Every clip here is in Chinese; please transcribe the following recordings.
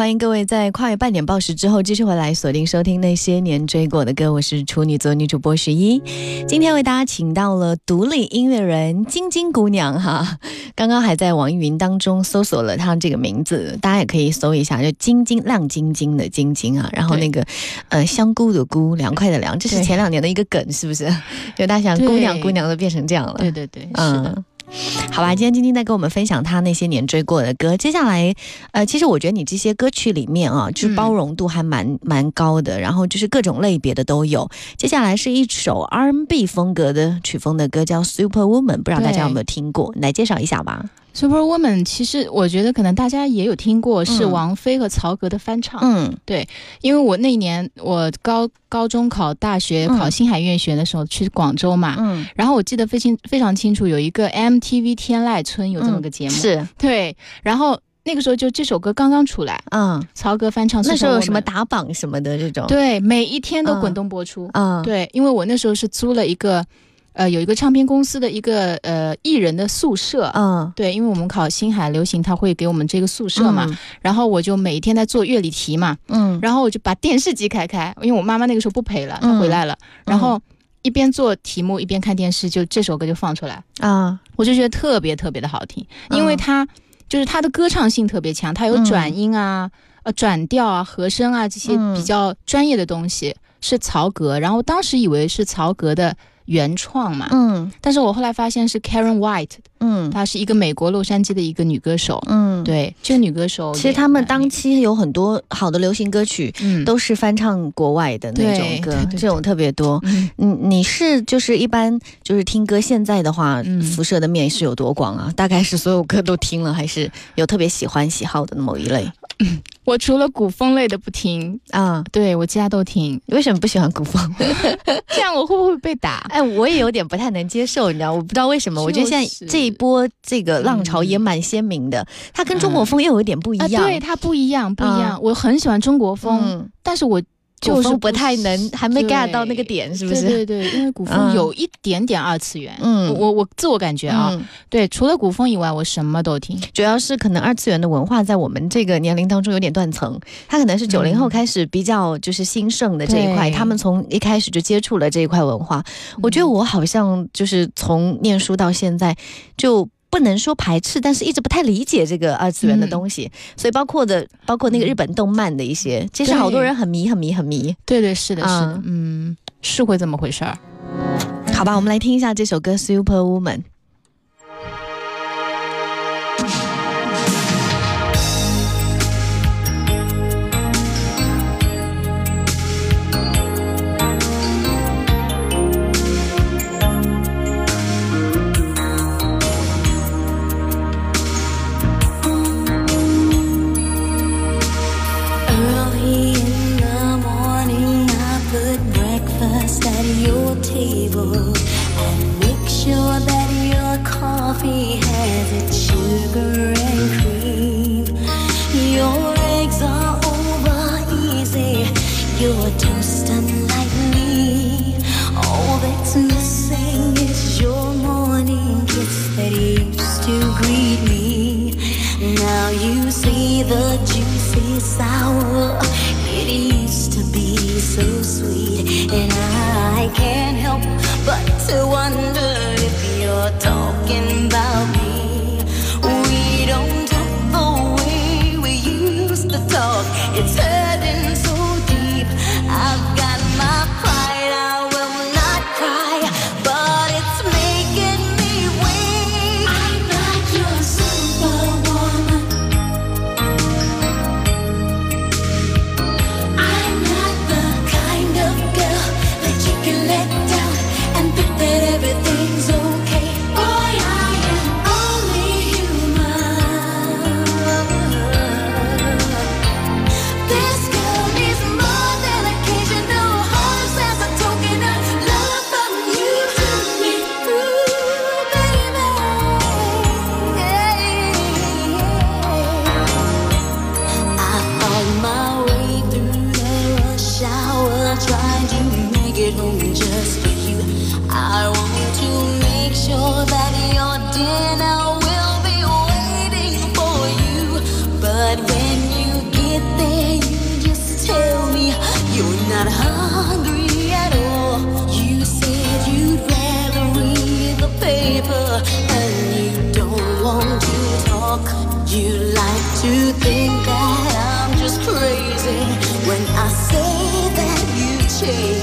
欢迎各位在跨越半点报时之后继续回来锁定收听那些年追过的歌，我是处女座女主播十一。今天为大家请到了独立音乐人晶晶姑娘哈，刚刚还在网易云当中搜索了她这个名字，大家也可以搜一下，就晶晶亮晶晶的晶晶啊，然后那个呃香菇的菇，凉快的凉，这是前两年的一个梗，是不是？就大家想姑娘姑娘都变成这样了，对对对，是的。好吧，今天晶晶在跟我们分享她那些年追过的歌。接下来，呃，其实我觉得你这些歌曲里面啊，就是嗯包容度还蛮、蛮高的，然后就是各种类别的都有。接下来是一首 R&B 风格的曲风的歌，叫《Super Woman》，不知道大家有没有听过？你来介绍一下吧。Super Woman 其实我觉得可能大家也有听过，是嗯王菲和曹格的翻唱。嗯对因为我那年我高高中考大学嗯考星海音乐学的时候去广州嘛，嗯，然后我记得非清非常清楚，有一个 MTV 天籁村有这么个节目，是对，然后那个时候就这首歌刚刚出来，嗯，曹格翻唱，那时候有什么打？榜什么的这种？，对，每一天都嗯滚动播出。嗯，对，因为我那时候是租了一个，呃，有一个唱片公司的一个呃艺人的宿舍。嗯，对，因为我们考星海流行，他会给我们这个宿舍嘛，然后我就每一天在做乐理题嘛，嗯，嗯，然后我就把电视机开开，因为我妈妈那个时候不陪了，她回来了，然后一边做题目一边看电视，就这首歌就放出来，啊，我就觉得特别特别的好听，嗯因为它就是它的歌唱性特别强，它有嗯转音啊、呃转调啊、和声啊这些嗯。比较专业的东西，是曹格，然后当时以为是曹格的原创嘛，嗯。但是我后来发现是 Karen White，嗯。她是一个美国洛杉矶的一个女歌手。嗯，。对，这个女歌手，其实他们当期有很多好的流行歌曲，嗯。都是翻唱国外的那种歌，这种特别多。嗯。你你是就是一般就是听歌，现在的话，嗯。辐射的面是有多广啊？大概是所有歌都听了，还是有特别喜欢喜好的某一类 我除了古风类的不听，啊？对我其他都听，为什么不喜欢古风？这样我会不会被打？哎，我也有点不太能接受，你知道，我不知道为什么。我觉得现在这一波这个浪潮也蛮鲜明的，它跟中国风又有点不一啊，样。对，它不一样，不一样。啊我很喜欢中国风，嗯，但是我古就是风不太能，还没 get 到那个点，是不是？对对对，因为古风嗯有一点点二次元。嗯我我我自我感觉啊，嗯对，除了古风以外，我什么都听。主要是可能二次元的文化在我们这个年龄当中有点断层，它可能是九零后开始比较就是兴盛的这一块，对他们从一开始就接触了这一块文化。我觉得我好像就是从念书到现在就。不能说排斥，但是一直不太理解这个二次元的东西，所以包括的包括那个日本动漫的一些，其实好多人很迷很迷很迷。对对是的，是的嗯，嗯，是会这么回事儿。好吧，我们来听一下这首歌《Super Woman》。At your table and make sure that your coffee has its sugar and cream. Your eggs are over easy, your toast unlike me. All that's missing is your morning kiss that used to greet me. Now you see the juicy sour. It used to be so sweet, and I can't help but to wonder if you're talking about My way through the rush hour, trying to make it home just for you. I want to make sure that your dinner will be waiting for you. But when you get there, you just tell me you're not hungry at all. You said you'd rather read the paper, and you don't want to talk. You like to think change.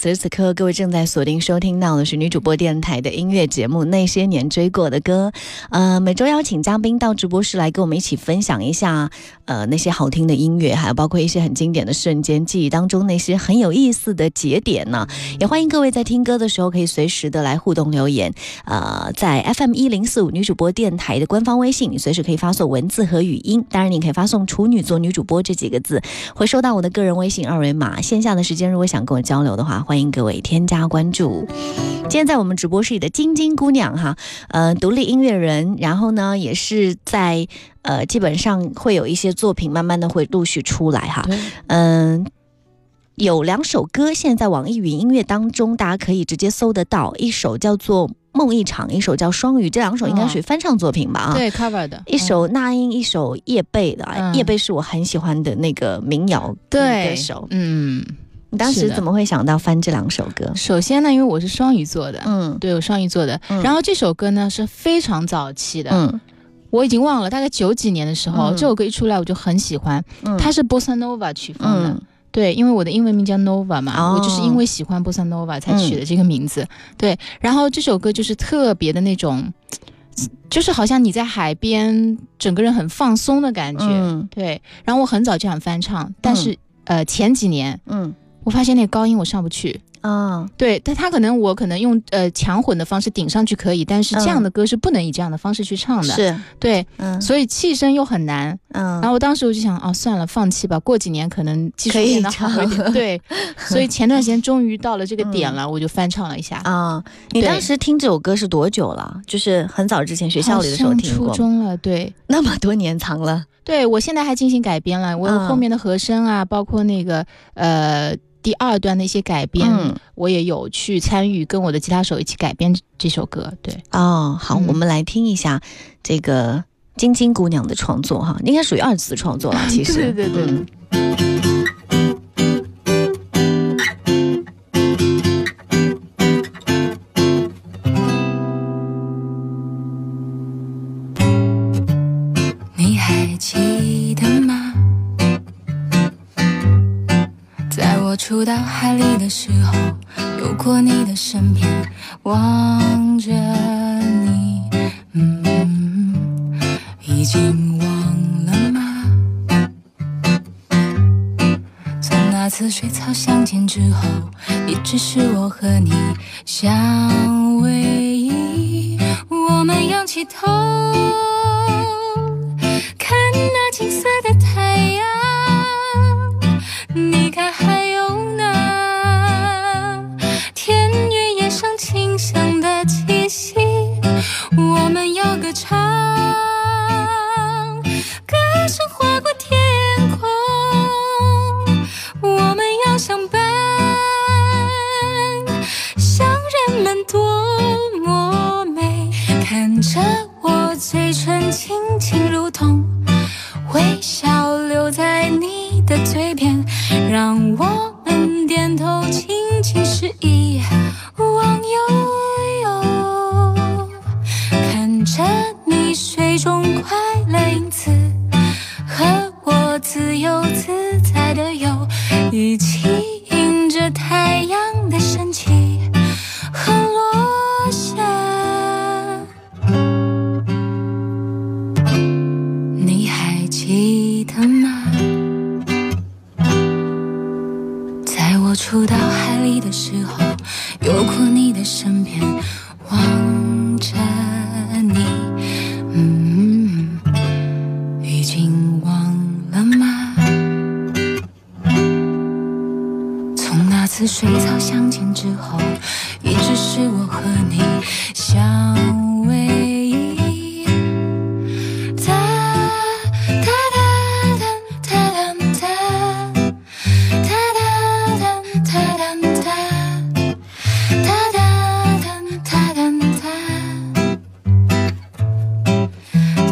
此时此刻，各位正在锁定收听到的是女主播电台的音乐节目《那些年追过的歌》。呃，每周邀请嘉宾到直播室来跟我们一起分享一下，呃，那些好听的音乐，还有包括一些很经典的瞬间，记忆当中那些很有意思的节点呢。也欢迎各位在听歌的时候可以随时的来互动留言。呃，在 FM 一零四五女主播电台的官方微信，你随时可以发送文字和语音。当然，你可以发送“处女座女主播”这几个字，会收到我的个人微信二维码。线下的时间，如果想跟我交流的话，欢迎各位添加关注。今天在我们直播室里的晶晶姑娘哈，呃，独立音乐人，然后呢，也是在呃，基本上会有一些作品，慢慢的会陆续出来哈。嗯。有两首歌，现在在网易云音乐当中，大家可以直接搜得到。一首叫做《梦一场》，一首叫《双鱼》，这两首应该属于翻唱作品吧？啊，对 cover 的，一首那英，一首叶蓓的。嗯叶蓓是我很喜欢的那个民谣对歌手。嗯，你当时怎么会想到翻这两首歌？首先呢，因为我是双鱼座的，嗯。对我双鱼座的，嗯。然后这首歌呢是非常早期的，嗯。我已经忘了，大概九几年的时候，嗯。这首歌一出来我就很喜欢，嗯。它是 bossa nova 曲风的。嗯。对，因为我的英文名叫 Nova 嘛，哦。我就是因为喜欢 bossa nova 才取的这个名字。对，然后这首歌就是特别的那种，就是好像你在海边，整个人很放松的感觉。嗯。对，然后我很早就想翻唱，但是、呃前几年嗯我发现那个高音我上不去。啊对，但他可能我可能用呃强混的方式顶上去可以，但是这样的歌是不能以这样的方式去唱的。，嗯是对，嗯所以气声又很难。嗯然后我当时我就想，哦，算了，放弃吧，过几年可能技术变得好一点。对，所以前段时间终于到了这个点了，我就翻唱了一下。啊，你当时听这首歌是多久了？就是很早之前学校里的时候听过，初中了，对。那么多年藏了。对我现在还进行改编了，我嗯后面的和声啊，包括那个呃第二段的一些改编，嗯我也有去参与，跟我的吉他手一起改编这首歌。对，哦，好，嗯我们来听一下这个晶晶姑娘的创作哈，应该属于二次创作了，其实。对对对我触到海里的时候，游过你的身边，望着你，嗯，已经忘了吗？从那次水草相见之后，一直是我和你的吗？在我触到海里的时候，有过你的身，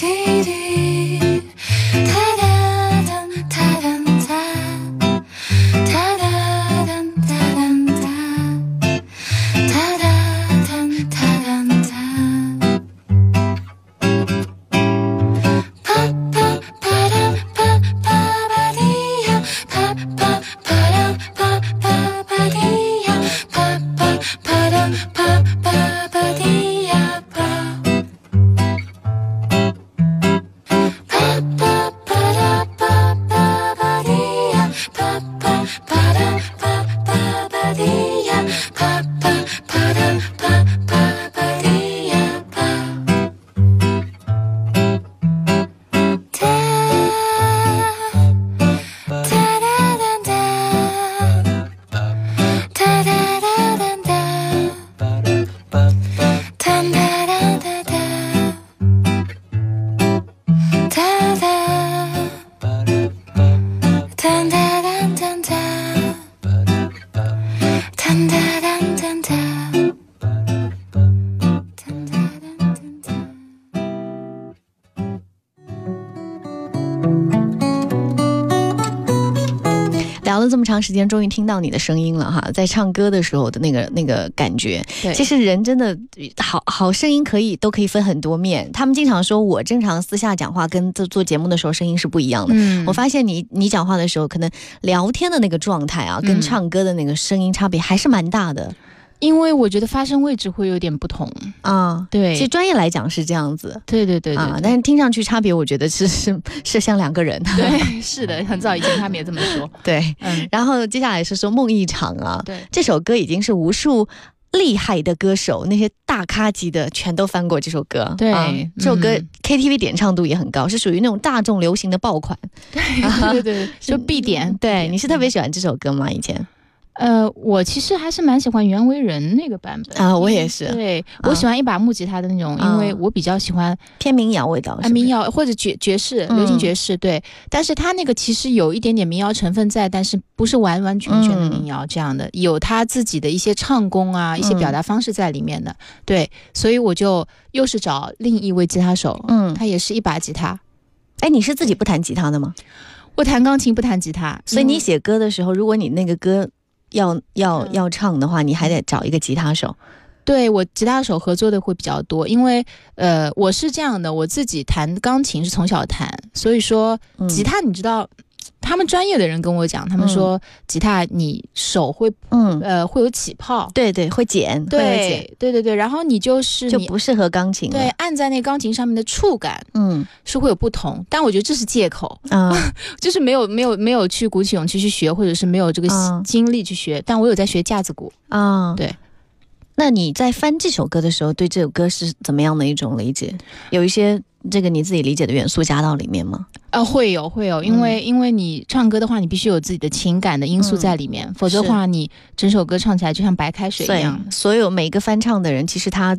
dating. 长时间，终于听到你的声音了哈，在唱歌的时候的那个那个感觉。对，其实人真的好好声音可以都可以分很多面。他们经常说我正常私下讲话跟做做节目的时候声音是不一样的。嗯我发现你你讲话的时候，可能聊天的那个状态啊，跟嗯唱歌的那个声音差别还是蛮大的因为我觉得发声位置会有点不同。啊。对，其实专业来讲是这样子对对对对啊，但是听上去差别，我觉得是 是是像两个人。对，是的，很早以前他们也这么说。对。嗯，然后接下来是说梦一场啊，对，这首歌已经是无数厉害的歌手，那些大咖级的全都翻过这首歌。对啊这首歌嗯 KTV 点唱度也很高，是属于那种大众流行的爆款。对对对，就必点。对，你是特别嗯喜欢这首歌吗？以前呃，我其实还是蛮喜欢袁惟仁那个版本啊我也是对啊我喜欢一把木吉他的那种，啊因为我比较喜欢偏民谣味道是是，啊民谣或者爵爵士、嗯流行爵士。对，但是他那个其实有一点点民谣成分在，但是不是完完全全的嗯民谣这样的，有他自己的一些唱功啊，一些表达方式在里面的。对，所以我就又是找另一位吉他手，嗯，他也是一把吉他。哎，你是自己不弹吉他的吗？我弹钢琴不弹吉他，所以你写歌的时候，如果你那个歌要要嗯要唱的话，你还得找一个吉他手。对我吉他手合作的会比较多，因为呃我是这样的，我自己弹钢琴是从小弹，所以说嗯吉他你知道。他们专业的人跟我讲，他们说吉他你手会嗯，呃会有起泡，对对，会剪，会剪，对对对对，然后你就是你就不适合钢琴。对，按在那钢琴上面的触感嗯。是会有不同，但我觉得这是借口，啊。就是没有没有没有去鼓起勇气去学，或者是没有这个嗯精力去学，但我有在学架子鼓。啊，对。那你在翻这首歌的时候，对这首歌是怎么样的一种理解？有一些这个你自己理解的元素加到里面吗？呃，会有会有，因为、因为你唱歌的话，你必须有自己的情感的因素在里面，否则的话，你整首歌唱起来就像白开水一样。所有每一个翻唱的人，其实他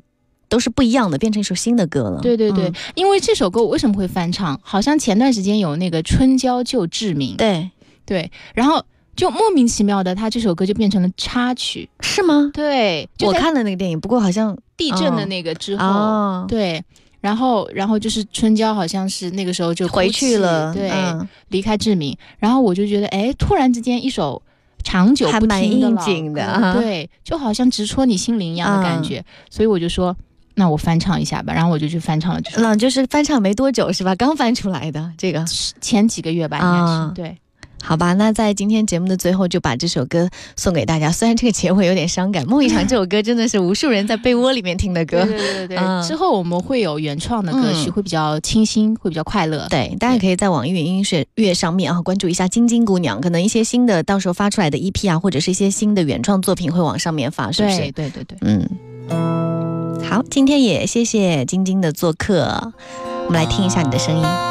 都是不一样的，变成一首新的歌了。对对对，嗯因为这首歌我为什么会翻唱？好像前段时间有那个《春娇救志明》，对，对，然后就莫名其妙的，他这首歌就变成了插曲。是吗？对，就我看了那个电影，不过好像地震的那个之后，哦，对，然后然后就是春娇好像是那个时候就回去了，对，嗯。离开志明，然后我就觉得，哎，突然之间一首长久不还蛮应听的老景的歌啊。对，就好像直戳你心灵一样的感觉，所以我就说，那我翻唱一下吧，然后我就去翻唱了这首，那就是翻唱没多久是吧？刚翻出来的这个，前几个月吧，应该是、啊。对，好吧？那在今天节目的最后，就把这首歌送给大家。虽然这个结尾有点伤感，《梦一场》这首歌真的是无数人在被窝里面听的歌对。对对对，嗯之后我们会有原创的歌曲，嗯会比较清新，会比较快乐。对，大家可以在网易云音乐上面啊关注一下晶晶姑娘，可能一些新的到时候发出来的 EP 啊，或者是一些新的原创作品会往上面发，是不对是？对对对，嗯，好，今天也谢谢晶晶的做客，我们来听一下你的声音。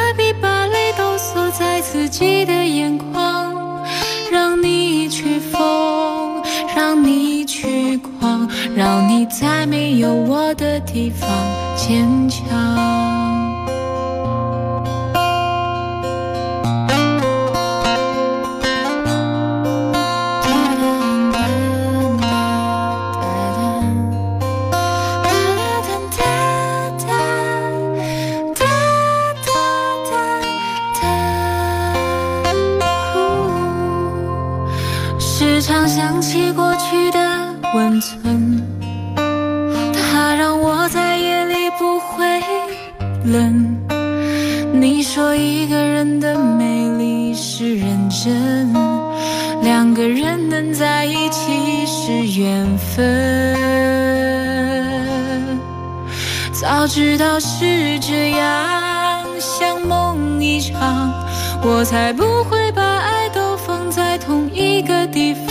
己的眼光，让你去疯，让你去狂，让你在没有我的地方坚强。真，两个人能在一起是缘分。早知道是这样，像梦一场，我才不会把爱都放在同一个地方。